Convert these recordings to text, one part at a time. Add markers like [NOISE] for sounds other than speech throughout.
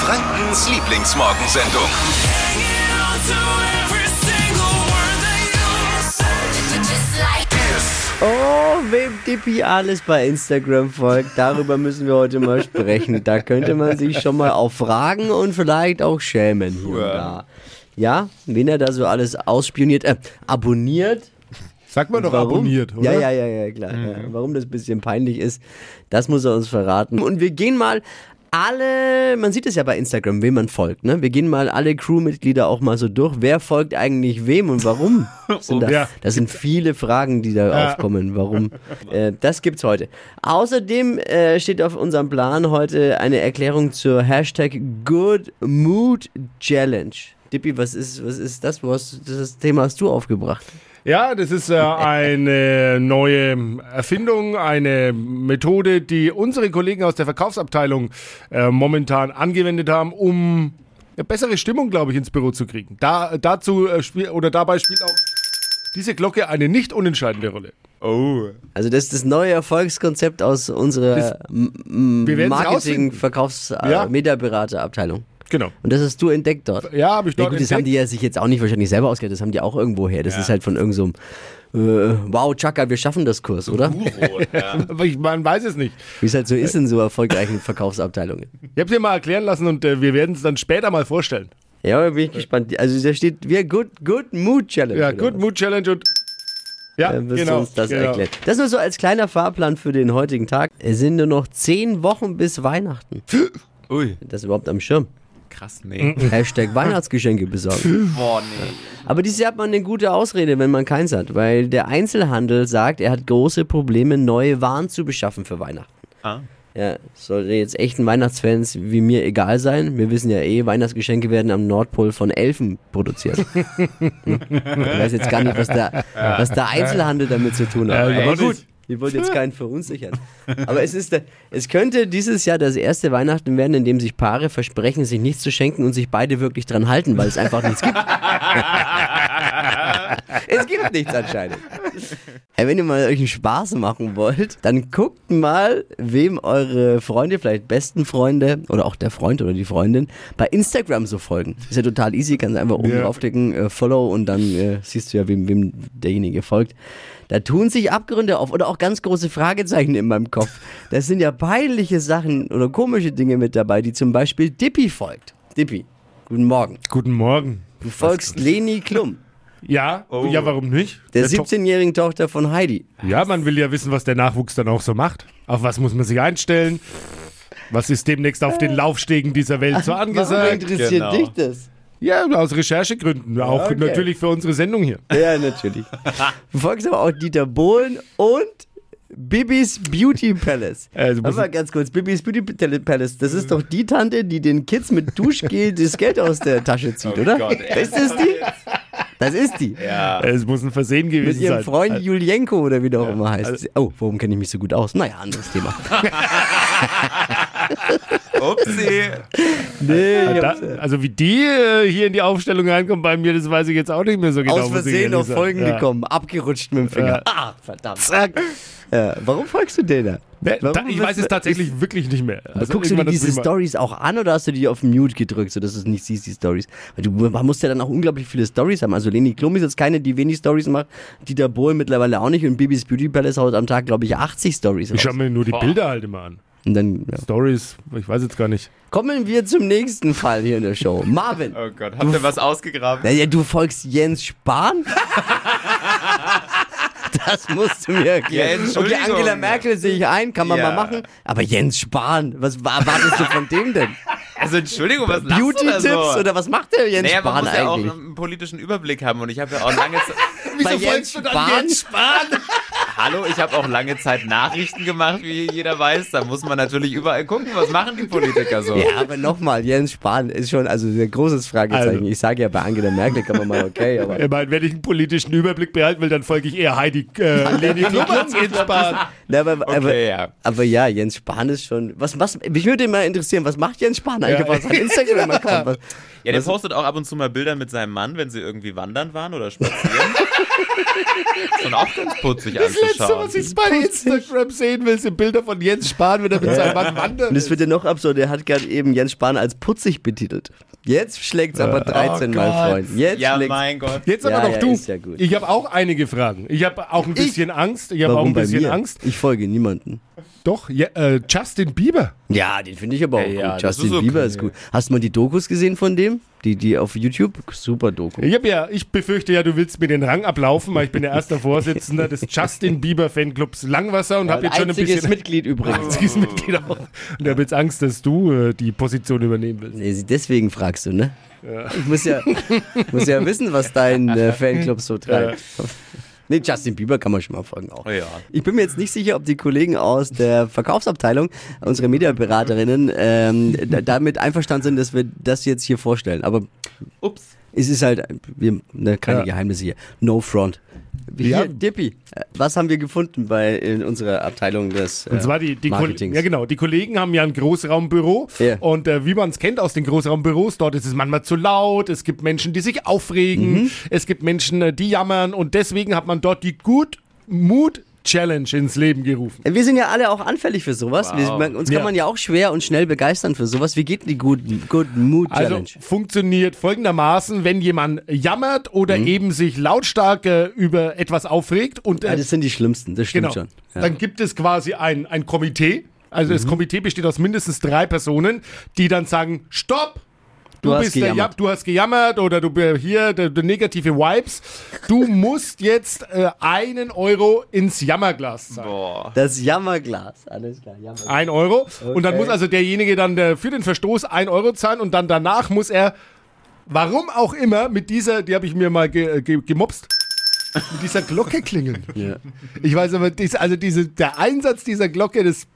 Frankens Lieblingsmorgensendung. Oh, wem Dippi alles bei Instagram folgt, darüber müssen wir heute mal sprechen. Da könnte man sich schon mal auch fragen und vielleicht auch schämen hier und da. Ja, wen er da so alles ausspioniert, äh, abonniert. Sag mal doch Warum? abonniert, oder? Ja, ja, ja, ja, klar. Ja, warum das ein bisschen peinlich ist, das muss er uns verraten. Und wir gehen mal alle, man sieht es ja bei Instagram, wem man folgt, ne? Wir gehen mal alle Crewmitglieder auch mal so durch. Wer folgt eigentlich wem und warum? [LAUGHS] Das sind, da, Ja. das sind viele Fragen, die da Ja. aufkommen. Warum? [LAUGHS] Äh, das gibt's heute. Außerdem äh, steht auf unserem Plan heute eine Erklärung zur Hashtag Good Mood Challenge. Dippi, was ist, was ist das? Hast, das Thema hast du aufgebracht. Ja, das ist äh, eine neue Erfindung, eine Methode, die unsere Kollegen aus der Verkaufsabteilung äh, momentan angewendet haben, um eine bessere Stimmung, glaube ich, ins Büro zu kriegen. Da, dazu äh, oder dabei spielt auch diese Glocke eine nicht unentscheidende Rolle. Also das ist das neue Erfolgskonzept aus unserer Das- Äh, Ja. Genau. Und das hast du entdeckt dort. Ja, habe ich Ja, dort gut, das haben die ja sich jetzt auch nicht wahrscheinlich selber ausgedacht, das haben die auch irgendwo her. Das ist halt von irgendeinem äh, Wow, Chaka, wir schaffen das Kurs, oder? [LAUGHS] Aber ich, man weiß es nicht. Wie es halt so ist in so erfolgreichen Verkaufsabteilungen. Ich habe es dir mal erklären lassen und äh, wir werden es dann später mal vorstellen. Ja, bin ich gespannt. Also da steht, wir Good, good Mood Challenge. Ja, Good was? Mood Challenge und ja, du genau. uns das genau. erklären. Das nur so als kleiner Fahrplan für den heutigen Tag. Es sind nur noch zehn Wochen bis Weihnachten. Ui, Das ist überhaupt am Schirm. Krass, nee. Hashtag Weihnachtsgeschenke besorgen. [LAUGHS] Boah, nee. Aber dieses Jahr hat man eine gute Ausrede, wenn man keins hat, weil der Einzelhandel sagt, er hat große Probleme, neue Waren zu beschaffen für Weihnachten. Ah. Ja, sollte jetzt echten Weihnachtsfans wie mir egal sein. Wir wissen ja eh, Weihnachtsgeschenke werden am Nordpol von Elfen produziert. [LAUGHS] Ich weiß jetzt gar nicht, was der, was der Einzelhandel damit zu tun hat. Ja, Aber aber gut, wir wollen jetzt [LAUGHS] keinen verunsichern. Aber es ist, es könnte dieses Jahr das erste Weihnachten werden, in dem sich Paare versprechen, sich nichts zu schenken und sich beide wirklich dran halten, weil es einfach nichts gibt. [LAUGHS] es gibt nichts anscheinend. Hey, wenn ihr mal euch einen Spaß machen wollt, dann guckt mal, wem eure Freunde, vielleicht besten Freunde oder auch der Freund oder die Freundin bei Instagram so folgen. Ist ja total easy, kannst einfach oben Ja. draufklicken, äh, Follow und dann äh, siehst du ja, wem, wem derjenige folgt. Da tun sich Abgründe auf oder auch ganz große Fragezeichen in meinem Kopf. Das sind ja peinliche Sachen oder komische Dinge mit dabei, die zum Beispiel Dippy folgt. Dippy, guten Morgen. Guten Morgen. Du folgst Leni Klum, Ja, Oh. ja, warum nicht? der To- 17-jährigen Tochter von Heidi. Ja, man will ja wissen, was der Nachwuchs dann auch so macht. Auf was muss man sich einstellen? Was ist demnächst auf den Laufstegen dieser Welt so Warum angesagt? interessiert Genau. dich das? Ja, aus Recherchegründen. Auch Okay. natürlich für unsere Sendung hier. Ja, natürlich. Du folgst aber auch Dieter Bohlen und Bibis Beauty Palace. [LAUGHS] Also aber ganz kurz, Bibis Beauty Palace, das ist doch die Tante, die den Kids mit Duschgel das Geld aus der Tasche zieht, oder? Gott, ist das die? Das ist die. Ja. Es muss ein Versehen Mit gewesen ihrem sein. Freund Julienko oder wie der auch immer heißt. also- oh, warum kenne ich mich so gut aus? Naja, anderes Thema. [LAUGHS] [LAUGHS] Upsi. Nee, ich Da, also wie die äh, hier in die Aufstellung reinkommt bei mir, das weiß ich jetzt auch nicht mehr so genau. aus ich Versehen auf. Folgen Ja. gekommen, abgerutscht mit dem Finger. Ja. Ah, verdammt. Zack. Ja, warum folgst du denen da? Ne, da, Warum ich weiß es tatsächlich wirklich nicht mehr. Also guckst du dir diese ich Stories auch an oder hast du die auf Mute gedrückt, sodass du es nicht siehst, die Stories? Weil du man muss ja dann auch unglaublich viele Stories haben. Also Leni Klum ist jetzt keine, die wenig Stories macht. Dieter Bohlen mittlerweile auch nicht. Und Bibis Beauty Palace haut am Tag, glaube ich, 80 Stories Ich schaue mir nur die Bilder halt immer an. Und dann ja. Stories, ich weiß jetzt gar nicht. kommen wir zum nächsten Fall hier in der Show. Marvin. Oh Gott, habt ihr was ausgegraben? Naja, du folgst Jens Spahn? Das musst du mir Ja, erklären. okay, Entschuldigung. Angela Merkel sehe ich ein, kann man Ja. mal machen. Aber Jens Spahn, was wa- erwartest du von dem denn? Also Entschuldigung, was du Beauty-Tipps so? oder was macht der Jens Naja, man Spahn muss ja auch eigentlich? einen politischen Überblick haben und ich habe ja auch lange Zeit... Bei Jens Spahn? Hallo, ich habe auch lange Zeit Nachrichten gemacht, wie jeder weiß. Da muss man natürlich überall gucken, was machen die Politiker so. Ja, aber nochmal, Jens Spahn ist schon also ein großes Fragezeichen. Also. Ich sage ja, bei Angela Merkel kann man mal okay, [LAUGHS] aber Ich meine, wenn ich einen politischen Überblick behalten will, dann folge ich eher Heidi äh, Leni Jens Spahn. Na, aber, aber, Okay, ja. aber ja, Jens Spahn ist schon. Was, was, mich würde mal interessieren, was macht Jens Spahn eigentlich Ja. auf seinem Instagram-Account? [LAUGHS] Was- Ja, der postet auch ab und zu mal Bilder mit seinem Mann, wenn sie irgendwie wandern waren oder spazieren. [LAUGHS] Schon auch ganz putzig Das Weißt du, was ich bei Instagram sehen will? Sind Bilder von Jens Spahn, wenn er mit seinem Mann wandert. Und es wird ja noch absurd, er hat gerade eben Jens Spahn als putzig betitelt. Jetzt schlägt's aber 13 Mal, Äh, oh Gott. Freund. Jetzt Ja, schlägt's. mein Gott. Jetzt aber Ja, noch ja, du. ja. Ich habe auch einige Fragen. Ich habe auch ein bisschen Angst. Ich habe auch ein bei bisschen mir? Angst. Ich folge niemanden. Doch, ja, äh, Justin Bieber. Ja, den finde ich aber auch Ja, ja, gut. Justin ist okay. Bieber ist gut. Hast du mal die Dokus gesehen von dem? Die, die auf YouTube? Super Doku. Ich, hab ja, ich befürchte ja, du willst mir den Rang ablaufen, weil ich bin der erste [LAUGHS] Vorsitzende des Justin Bieber Fanclubs Langwasser und habe jetzt schon ein bisschen Mitglied übrigens. einziges Mitglied auch. Und habe jetzt Angst, dass du äh, die Position übernehmen willst. Nee, deswegen fragst du, ne? Ich muss ja, muss ja wissen, was dein äh, Fanclub so treibt. Nee, Justin Bieber kann man schon mal folgen auch. Ja. Ich bin mir jetzt nicht sicher, ob die Kollegen aus der Verkaufsabteilung, unsere Mediaberaterinnen, ähm, da- damit einverstanden sind, dass wir das jetzt hier vorstellen. Aber Ups. es ist halt, wir, ne, keine Ja. Geheimnisse hier. No front. Hier, Ja. Dippi, äh, was haben wir gefunden bei in unserer Abteilung des äh, Und zwar die, die, Kol Marketings? ja, genau, die Kollegen haben ja ein Großraumbüro Ja. und äh, wie man es kennt aus den Großraumbüros, dort ist es manchmal zu laut, es gibt Menschen, die sich aufregen, Mhm. es gibt Menschen, äh, die jammern und deswegen hat man dort die Good Mood Challenge ins Leben gerufen. Wir sind ja alle auch anfällig für sowas. Wir, Wow. man, uns kann Ja. man ja auch schwer und schnell begeistern für sowas. Wie geht denn die Good, good Mood Also Challenge? funktioniert folgendermaßen, wenn jemand jammert oder Mhm. eben sich lautstark äh, über etwas aufregt und ja, äh, das sind die schlimmsten, das stimmt Genau. schon. Ja. Dann gibt es quasi ein, ein Komitee. Also Mhm. das Komitee besteht aus mindestens drei Personen, die dann sagen, stopp! Du, bist der, ja, gejammert. du hast gejammert oder du bist hier der, der negative Vibes. Du [LAUGHS] musst jetzt äh, einen Euro ins Jammerglas zahlen. Boah. Das Jammerglas, alles klar, Jammerglas. Ein Euro. Und dann Okay. muss also derjenige dann äh, für den Verstoß ein Euro zahlen und dann danach muss er, warum auch immer, mit dieser, die habe ich mir mal ge, ge, gemopst, mit dieser Glocke klingeln. Ja. Ich weiß aber, also diese, der Einsatz dieser Glocke, das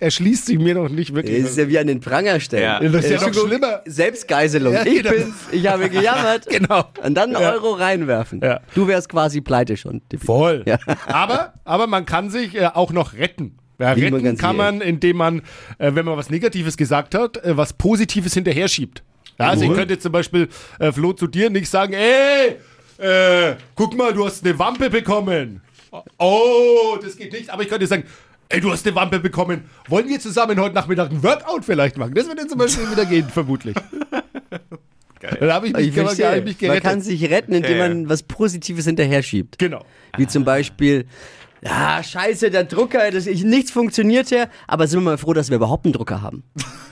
erschließt sich mir noch nicht wirklich. Das ist ja wie an den Pranger stellen. Ja. Das ist ja Äh, noch schlimmer. Selbstgeiselung. Ja, ich genau. bin's, ich habe gejammert. [LAUGHS] Genau. Und dann einen Ja. Euro reinwerfen. Ja. Du wärst quasi pleite schon. Voll. Ja. Aber, aber man kann sich äh, auch noch retten. Ja, man retten ganz kann man, indem man, äh, wenn man was Negatives gesagt hat, äh, was Positives hinterher schiebt. Ja, also ich könnte jetzt zum Beispiel, äh, Flo, zu dir nicht sagen, ey, äh, guck mal, du hast eine Wampe bekommen. Oh, das geht nicht. Aber ich könnte sagen, ey, du hast eine Wampe bekommen. Wollen wir zusammen heute Nachmittag ein Workout vielleicht machen? Das wird dann zum Beispiel wieder gehen, vermutlich. [LAUGHS] Dann habe ich mich, Ich verstehe. mich Man gerettet. kann sich retten, indem Okay. man was Positives hinterher schiebt. genau. Wie zum Beispiel, ja, scheiße, der Drucker, das, ich, nichts funktioniert hier, aber sind wir mal froh, dass wir überhaupt einen Drucker haben.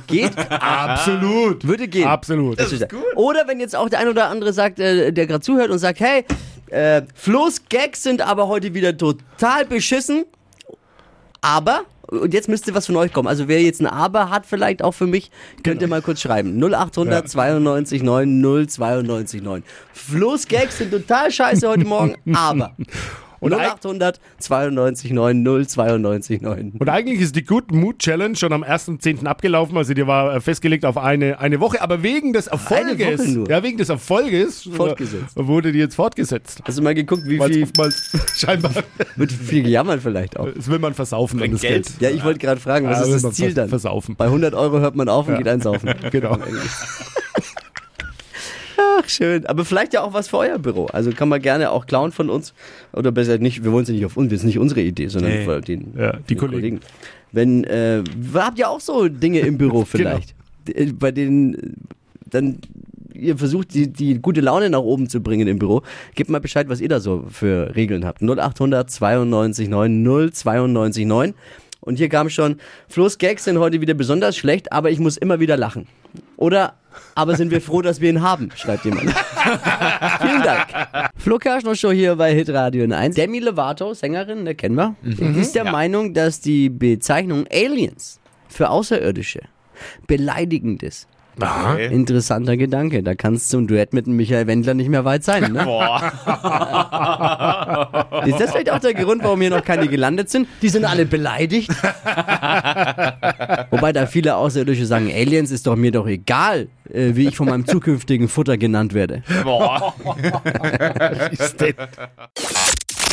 Geht? [LAUGHS] Absolut. Würde gehen. Absolut. Das ist Oder wenn jetzt auch der ein oder andere sagt, äh, der gerade zuhört und sagt, hey, äh, Flo's Gags sind aber heute wieder total beschissen, aber, und jetzt müsste was von euch kommen, also wer jetzt ein Aber hat vielleicht auch für mich, könnt ihr mal kurz schreiben. 0800 92 9 092 9. Flo's Gags sind total scheiße heute Morgen, [LAUGHS] aber. Und 0800 92 9 092 9. Und eigentlich ist die Good Mood Challenge schon am 1.10. abgelaufen, also die war äh, festgelegt auf eine, eine Woche, aber wegen des Erfolges, ja, wegen des Erfolges äh, Fortgesetzt. wurde die jetzt fortgesetzt. Hast du mal geguckt, wie Weil es viel, oftmals [LAUGHS] scheinbar, wird viel gejammert vielleicht auch? das will man versaufen dann das Geld. Geld. Ja, ich wollte gerade fragen, was Ja, ist das Ziel dann? Versaufen. Bei 100 Euro hört man auf und geht einsaufen. [LAUGHS] Genau. Ach, schön. Aber vielleicht ja auch was für euer Büro. Also kann man gerne auch klauen von uns. Oder besser nicht, wir wollen es ja nicht auf uns, das ist nicht unsere Idee, sondern Nee. von den, Ja, die den Kollegen. Wenn, äh, habt ihr auch so Dinge im Büro [LAUGHS] Genau. vielleicht? Die- Bei denen dann ihr versucht, die, die gute Laune nach oben zu bringen im Büro. Gebt mal Bescheid, was ihr da so für Regeln habt. 0800 92 9 092 9. Und hier kam schon, Flo's Gags sind heute wieder besonders schlecht, aber ich muss immer wieder lachen. Oder, aber sind wir froh, dass wir ihn haben, schreibt jemand. [LAUGHS] Vielen Dank. Flo Kerschner Show hier bei Hitradio 1. Demi Lovato, Sängerin, ne, kennen wir, ist der Meinung, dass die Bezeichnung Aliens für Außerirdische beleidigend ist. Okay. Interessanter Gedanke. Da kann es zum Duett mit dem Michael Wendler nicht mehr weit sein. Ne? Boah. [LAUGHS] Ist das vielleicht auch der Grund, warum hier noch keine gelandet sind? Die sind alle beleidigt. [LAUGHS] Wobei da viele Außerirdische sagen, Aliens ist doch mir doch egal, äh, wie ich von meinem zukünftigen Futter genannt werde. Boah. [LAUGHS]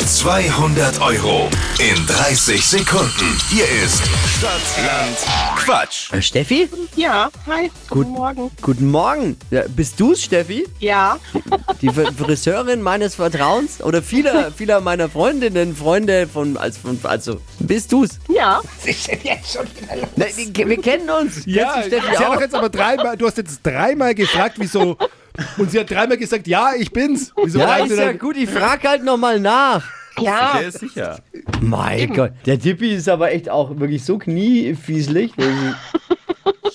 Ist denn- 200 Euro in 30 Sekunden. Hier ist Stadtland Quatsch. Äh, Steffi? Ja, hi, Gut. guten Morgen. Guten Morgen. Ja, bist du's, Steffi? Ja, Die Fr- Friseurin meines Vertrauens? Oder vieler, [LAUGHS] vieler meiner Freundinnen, Freunde von, als, von also, bist du's? ja, Na, die- wir kennen uns. Ja, Kennst sie du Steffi hat auch? jetzt aber dreimal, du hast jetzt dreimal gefragt, wieso. Und sie hat dreimal gesagt, ja, ich bin's. Wieso Ja, ist ja gut, ich frag halt nochmal nach. ja. Der ist sicher. Mein Gott, der Tippi ist aber echt auch wirklich so kniefieselig.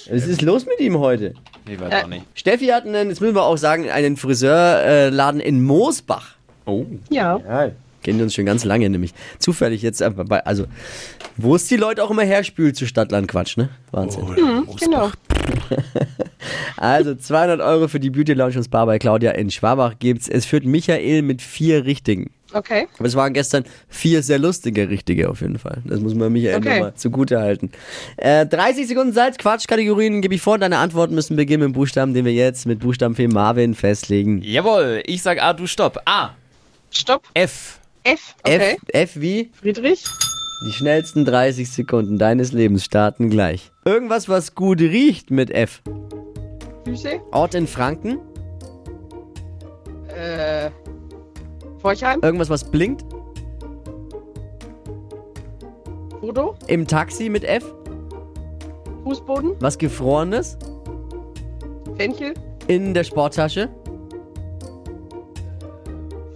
Was ist los mit ihm heute? Nee, weiß Äh, auch nicht. Steffi hat einen, jetzt müssen wir auch sagen, einen Friseurladen in Moosbach. Oh. Ja, Ja, kennen uns schon ganz lange nämlich. Zufällig jetzt einfach bei, also, wo es die Leute auch immer herspült zu Stadtland Quatsch, ne? Wahnsinn. genau. [LAUGHS] Also 200 Euro für die Beauty Lounge und Spa bei Claudia in Schwabach gibt's. Es führt Michael mit vier Richtigen. Okay. Aber es waren gestern vier sehr lustige Richtige auf jeden Fall. Das muss man Michael Okay. nochmal zugute halten. Äh, 30 Sekunden Zeit, Quatschkategorien gebe ich vor. Deine Antworten müssen beginnen mit dem Buchstaben, den wir jetzt mit Buchstabenfee Marvin festlegen. Jawohl, ich sag A, du stopp. A, Stopp. F. F. Okay. F, F wie? Friedrich. Die schnellsten 30 Sekunden deines Lebens starten gleich. Irgendwas, was gut riecht mit F. Füße. Ort in Franken. Äh, Forchheim. Irgendwas, was blinkt. Foto. Im Taxi mit F. Fußboden. Was Gefrorenes. Fenchel. In der Sporttasche.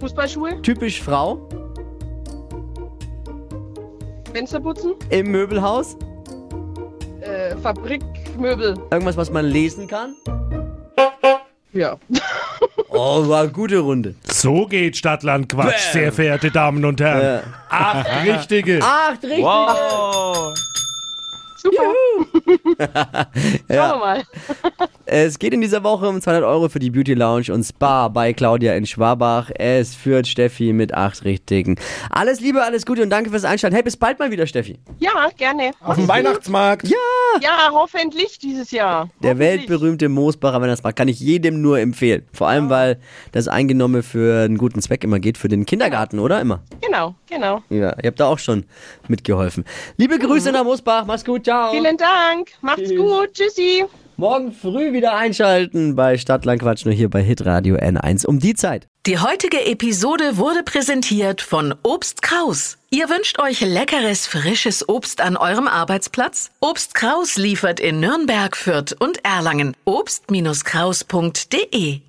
Fußballschuhe. Typisch Frau. Fensterputzen. Im Möbelhaus. Äh, Fabrikmöbel. Irgendwas, was man lesen kann. Ja. [LAUGHS] Oh, war eine gute Runde. So geht Stadtland Quatsch, sehr verehrte Damen und Herren. [LAUGHS] Acht richtige. Acht richtig. Wow. Super. [LAUGHS] Schauen wir mal. Es geht in dieser Woche um 200 Euro für die Beauty Lounge und Spa bei Claudia in Schwabach. Es führt Steffi mit acht richtigen. Alles Liebe, alles Gute und danke fürs Einschalten. Hey, bis bald mal wieder, Steffi. Ja, gerne. Auf dem Weihnachtsmarkt. Ja. Ja, hoffentlich dieses Jahr. Der weltberühmte Moosbacher Weihnachtsmarkt kann ich jedem nur empfehlen. Vor allem, weil das Eingenommen für einen guten Zweck immer geht, für den Kindergarten, oder? Immer. Genau, genau. Ja, ihr habt da auch schon mitgeholfen. Liebe Grüße nach Moosbach, mach's gut, ciao. Vielen Dank. Macht's gut. Tschüssi. Morgen früh wieder einschalten bei Stadtland Quatsch, nur hier bei Hitradio N1 um die Zeit. Die heutige Episode wurde präsentiert von Obst Kraus. Ihr wünscht euch leckeres, frisches Obst an eurem Arbeitsplatz? Obst Kraus liefert in Nürnberg, Fürth und Erlangen. Obst-Kraus.de